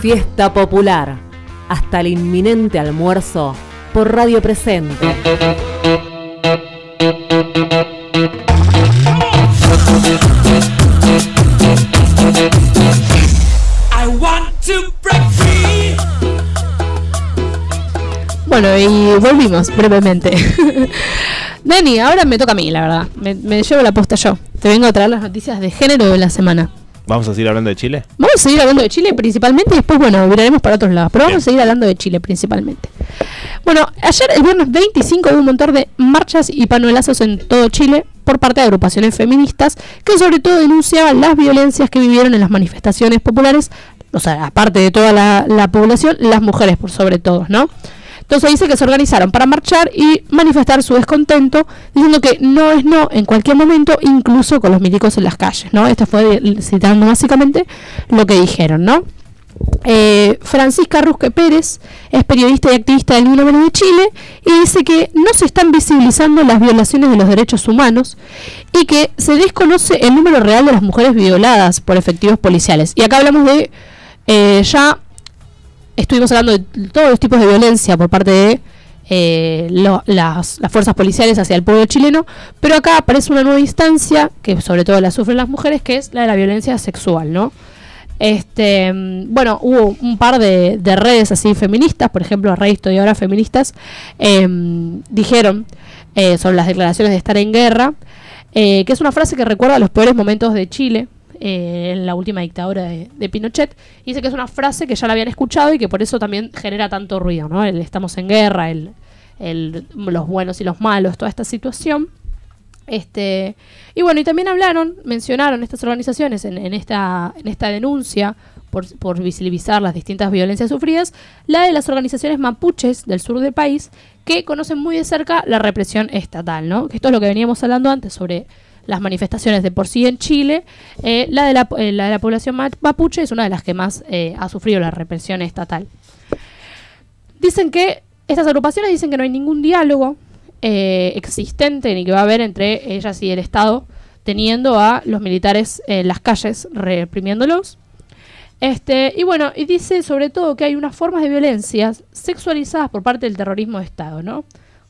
Fiesta popular. Hasta el inminente almuerzo por Radio Presente. Bueno, y volvimos brevemente. Dani, ahora me toca a mí, la verdad. Me, me llevo la posta yo. Te vengo a traer las noticias de género de la semana. ¿Vamos a seguir hablando de Chile? Vamos a seguir hablando de Chile principalmente y después, bueno, viraremos para otros lados. Pero vamos a seguir hablando de Chile principalmente. Bueno, ayer, el viernes 25, hubo un montón de marchas y panuelazos en todo Chile por parte de agrupaciones feministas que sobre todo denunciaban las violencias que vivieron en las manifestaciones populares, o sea, aparte de toda la, la población, las mujeres por sobre todo, ¿no? Entonces dice que se organizaron para marchar y manifestar su descontento, diciendo que no es no en cualquier momento, incluso con los milicos en las calles, ¿no? Esta fue citando básicamente lo que dijeron, ¿no? Eh, Francisca Rusque Pérez es periodista y activista del Libro de Chile y dice que no se están visibilizando las violaciones de los derechos humanos y que se desconoce el número real de las mujeres violadas por efectivos policiales. Y acá hablamos de eh, ya estuvimos hablando de todos los tipos de violencia por parte de eh, las, fuerzas policiales hacia el pueblo chileno, pero acá aparece una nueva instancia que sobre todo la sufren las mujeres, que es la de la violencia sexual, ¿no? Este, bueno, hubo un par de, redes así feministas, por ejemplo, Reisto y ahora feministas, em, dijeron eh, sobre las declaraciones de estar en guerra, eh, que es una frase que recuerda a los peores momentos de Chile, eh, en la última dictadura de, Pinochet. dice que es una frase que ya la habían escuchado y que por eso también genera tanto ruido, ¿no? El estamos en guerra, el, los buenos y los malos, toda esta situación. Este, y bueno, y también hablaron, mencionaron estas organizaciones en, esta, en esta denuncia por, por, visibilizar las distintas violencias sufridas, la de las organizaciones mapuches del sur del país, que conocen muy de cerca la represión estatal, ¿no? Esto es lo que veníamos hablando antes sobre las manifestaciones de por sí en Chile, eh, la, de la, eh, la, de la, población mapuche es una de las que más eh, ha sufrido la represión estatal. Dicen que, estas agrupaciones dicen que no hay ningún diálogo existente ni que va a haber entre ellas y el Estado, teniendo a los militares en las calles reprimiéndolos. Este, y bueno, y dice sobre todo que hay unas formas de violencia sexualizadas por parte del terrorismo de Estado, ¿no?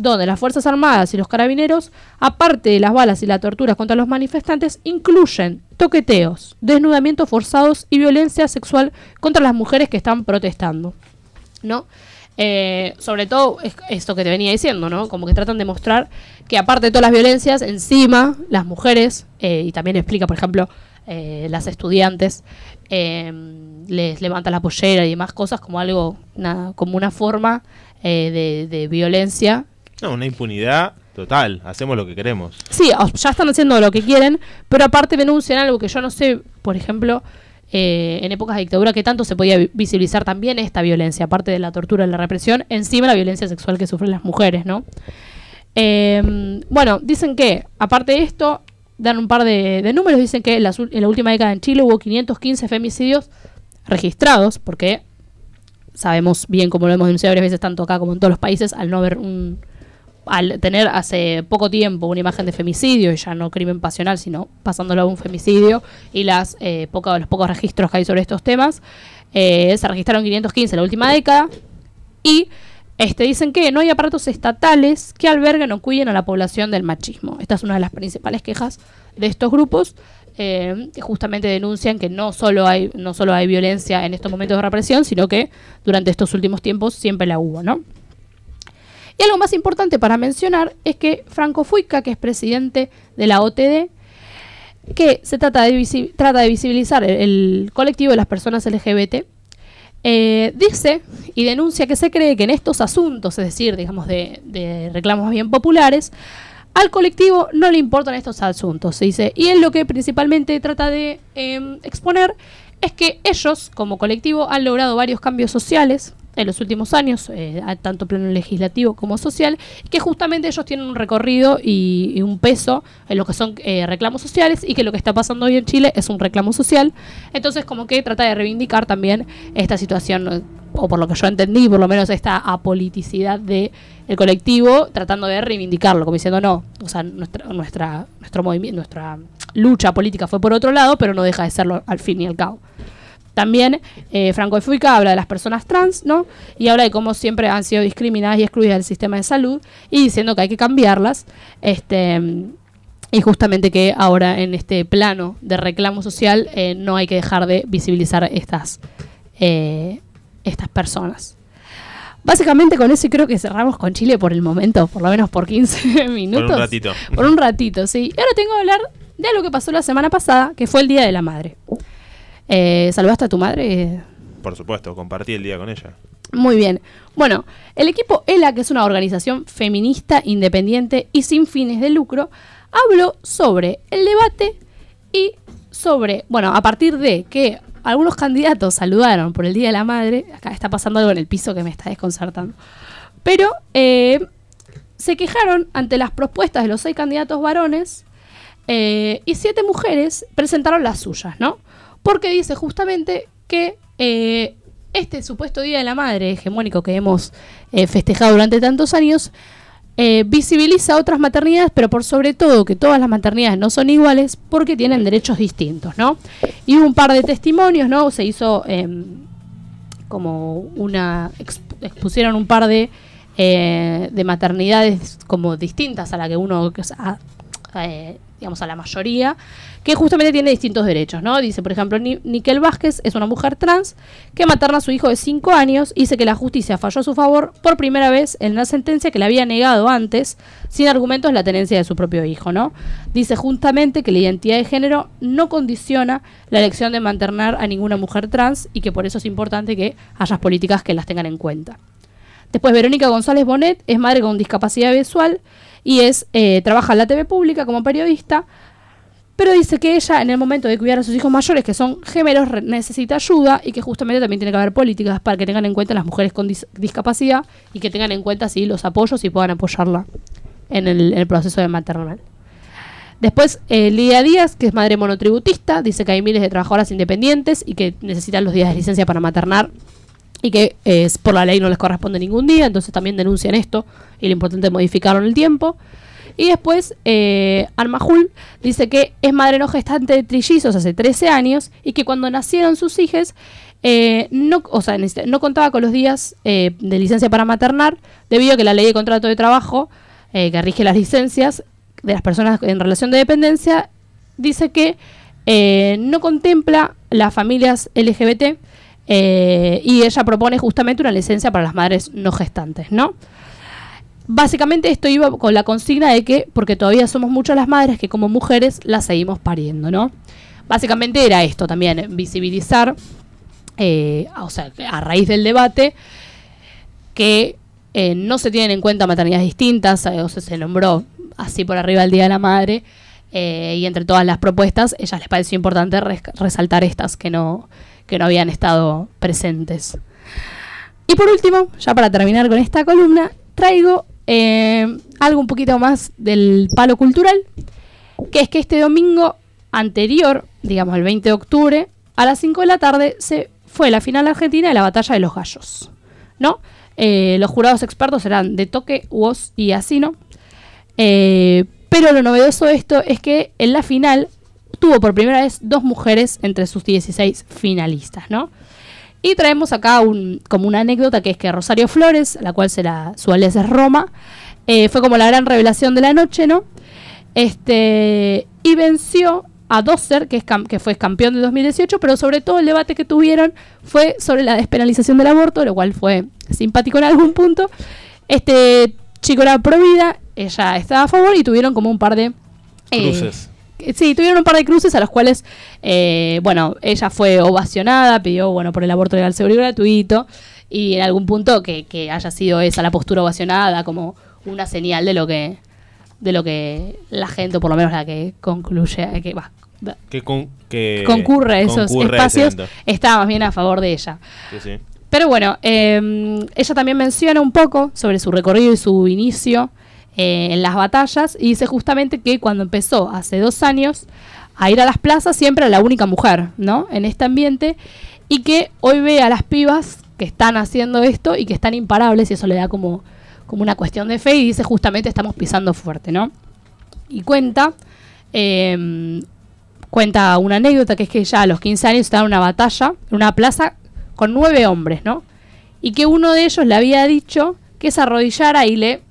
Donde las Fuerzas Armadas y los carabineros, aparte de las balas y la tortura contra los manifestantes, incluyen toqueteos, desnudamientos forzados y violencia sexual contra las mujeres que están protestando. ¿No? Eh, sobre todo esto que te venía diciendo, ¿no? Como que tratan de mostrar que aparte de todas las violencias, encima las mujeres, eh, y también explica, por ejemplo, eh, las estudiantes, les levanta la pollera y demás cosas como algo, nada, como una forma de, de, violencia no, una impunidad total. Hacemos lo que queremos. Sí, ya están haciendo lo que quieren, pero aparte denuncian algo que yo no sé, por ejemplo, eh, en épocas de dictadura, que tanto se podía visibilizar también esta violencia, aparte de la tortura y la represión, encima la violencia sexual que sufren las mujeres, ¿no? Em, bueno, dicen que, aparte de esto, dan un par de, números, dicen que en la, en la última década en Chile hubo 515 femicidios registrados, porque sabemos bien, como lo hemos denunciado varias veces, tanto acá como en todos los países, al no haber un, al tener hace poco tiempo una imagen de femicidio, y ya no crimen pasional, sino pasándolo a un femicidio, y las eh, los pocos registros que hay sobre estos temas, eh, se registraron 515 en la última década, y este, dicen que no hay aparatos estatales que alberguen o cuiden a la población del machismo. Esta es una de las principales quejas de estos grupos, eh, que justamente denuncian que no solo, hay, no solo hay violencia en estos momentos de represión, sino que durante estos últimos tiempos siempre la hubo, ¿no? Y algo más importante para mencionar es que Franco Fuica, que es presidente de la OTD, que se trata de, trata de visibilizar el, colectivo de las personas LGBT, eh, dice y denuncia que se cree que en estos asuntos, es decir, digamos, de, reclamos bien populares, al colectivo no le importan estos asuntos, se dice. Y él lo que principalmente trata de em, exponer es que ellos, como colectivo, han logrado varios cambios sociales, en los últimos años, eh, tanto plano legislativo como social, que justamente ellos tienen un recorrido y, un peso en lo que son eh, reclamos sociales y que lo que está pasando hoy en Chile es un reclamo social. Entonces, como que trata de reivindicar también esta situación, o por lo que yo entendí, por lo menos esta apoliticidad del el colectivo, tratando de reivindicarlo, como diciendo no, o sea, nuestra, nuestra, nuestro movimiento, nuestra lucha política fue por otro lado, pero no deja de serlo al fin y al cabo. También eh, Franco Fuica habla de las personas trans, ¿no? Y habla de cómo siempre han sido discriminadas y excluidas del sistema de salud y diciendo que hay que cambiarlas. Este, y justamente que ahora en este plano de reclamo social eh, no hay que dejar de visibilizar estas, eh, estas personas. Básicamente con eso creo que cerramos con Chile por el momento, por lo menos por 15 minutos. Por un ratito. Por un ratito, sí. Y ahora tengo que hablar de lo que pasó la semana pasada, que fue el Día de la Madre. Eh, ¿Saludaste a tu madre? Por supuesto, compartí el día con ella. Muy bien. Bueno, el equipo ELA, que es una organización feminista, independiente y sin fines de lucro, habló sobre el debate y sobre, bueno, a partir de que algunos candidatos saludaron por el Día de la Madre, acá está pasando algo en el piso que me está desconcertando, pero eh, se quejaron ante las propuestas de los seis candidatos varones eh, y siete mujeres presentaron las suyas, ¿no? Porque dice justamente que eh, este supuesto Día de la Madre hegemónico que hemos eh, festejado durante tantos años eh, visibiliza otras maternidades, pero por sobre todo que todas las maternidades no son iguales porque tienen derechos distintos, ¿no? Y un par de testimonios, ¿no? Se hizo em, como una... exp- expusieron un par de, eh, de maternidades como distintas a la que uno... digamos a la mayoría, que justamente tiene distintos derechos, ¿no? Dice, por ejemplo, Ni- Nickel Vázquez es una mujer trans que materna a su hijo de 5 años y dice que la justicia falló a su favor por primera vez en una sentencia que le había negado antes, sin argumentos, la tenencia de su propio hijo, ¿no? Dice justamente que la identidad de género no condiciona la elección de maternar a ninguna mujer trans y que por eso es importante que haya políticas que las tengan en cuenta. Después Verónica González Bonet es madre con discapacidad visual y es eh, trabaja en la TV pública como periodista, pero dice que ella en el momento de cuidar a sus hijos mayores, que son gemelos, necesita ayuda y que justamente también tiene que haber políticas para que tengan en cuenta las mujeres con dis- discapacidad y que tengan en cuenta sí, los apoyos y puedan apoyarla en el, en el proceso de maternal. Después, eh, Lidia Díaz, que es madre monotributista, dice que hay miles de trabajadoras independientes y que necesitan los días de licencia para maternar y que eh, por la ley no les corresponde ningún día, entonces también denuncian esto y lo importante es modificarlo en el tiempo. Y después, eh, Armajul dice que es madre no gestante de trillizos hace 13 años y que cuando nacieron sus hijos eh, no, o sea, necesita- no contaba con los días eh, de licencia para maternar debido a que la ley de contrato de trabajo eh, que rige las licencias de las personas en relación de dependencia dice que eh, no contempla las familias LGBT eh, y ella propone justamente una licencia para las madres no gestantes, ¿no? Básicamente esto iba con la consigna de que, porque todavía somos muchas las madres que como mujeres las seguimos pariendo, ¿no? Básicamente era esto también, visibilizar, eh, o sea, a raíz del debate, que eh, no se tienen en cuenta maternidades distintas, o se nombró así por arriba el Día de la Madre, y entre todas las propuestas, ellas les pareció importante res- resaltar estas que no, que no habían estado presentes. Y por último, ya para terminar con esta columna, traigo eh, algo un poquito más del palo cultural, que es que este domingo anterior, digamos el 20 de octubre, a las 5 de la tarde se fue la final argentina de la batalla de los gallos. ¿no? Eh, los jurados expertos eran de Toque, Woz y Asino. Eh, pero lo novedoso de esto es que en la final tuvo por primera vez dos mujeres entre sus 16 finalistas, ¿no? Y traemos acá un, como una anécdota que es que Rosario Flores, la cual será su alias es Roma, eh, fue como la gran revelación de la noche, ¿no? Este, y venció a Dosser, que, es que fue campeón de 2018, pero sobre todo el debate que tuvieron fue sobre la despenalización del aborto, lo cual fue simpático en algún punto. Este chico era pro vida, ella estaba a favor y tuvieron como un par de... eh. Sí, tuvieron un par de cruces a los cuales, eh, bueno, ella fue ovacionada, pidió, bueno, por el aborto legal, seguro y gratuito, y en algún punto que, que haya sido esa la postura ovacionada como una señal de lo que de lo que la gente, o por lo menos la que concluye, eh, que va, Que, con- que concurre a esos concurre a espacios, evento. está más bien a favor de ella. Sí, sí. Pero bueno, eh, ella también menciona un poco sobre su recorrido y su inicio eh, en las batallas y dice justamente que cuando empezó hace dos años a ir a las plazas siempre era la única mujer, ¿no? En este ambiente y que hoy ve a las pibas que están haciendo esto y que están imparables y eso le da como, como una cuestión de fe y dice justamente estamos pisando fuerte, ¿no? Y cuenta eh, cuenta una anécdota que es que ella a los 15 años estaba en una batalla, en una plaza, con nueve hombres, ¿no? Y que uno de ellos le había dicho que se arrodillara y le...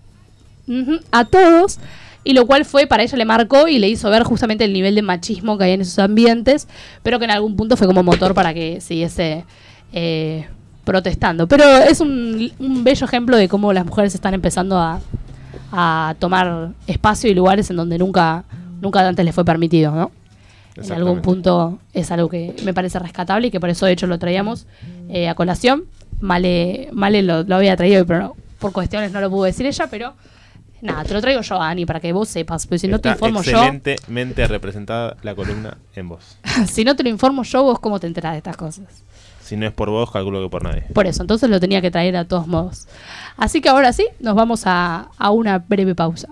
a todos, y lo cual fue, para ella le marcó y le hizo ver justamente el nivel de machismo que hay en esos ambientes, pero que en algún punto fue como motor para que siguiese eh, protestando. Pero es un, un bello ejemplo de cómo las mujeres están empezando a, a tomar espacio y lugares en donde nunca, nunca antes les fue permitido, ¿no? En algún punto es algo que me parece rescatable y que por eso de hecho lo traíamos eh, a colación. Male, Male lo, lo había traído, pero no- por cuestiones no lo pudo decir ella, pero nada, te lo traigo yo, Ani, para que vos sepas. Porque si no te informo yo, excelentemente representada la columna en voz. si no te lo informo yo, vos cómo te enterás de estas cosas. Si no es por vos, calculo que por nadie. Por eso, entonces lo tenía que traer a todos modos. Así que ahora sí, nos vamos a, a una breve pausa.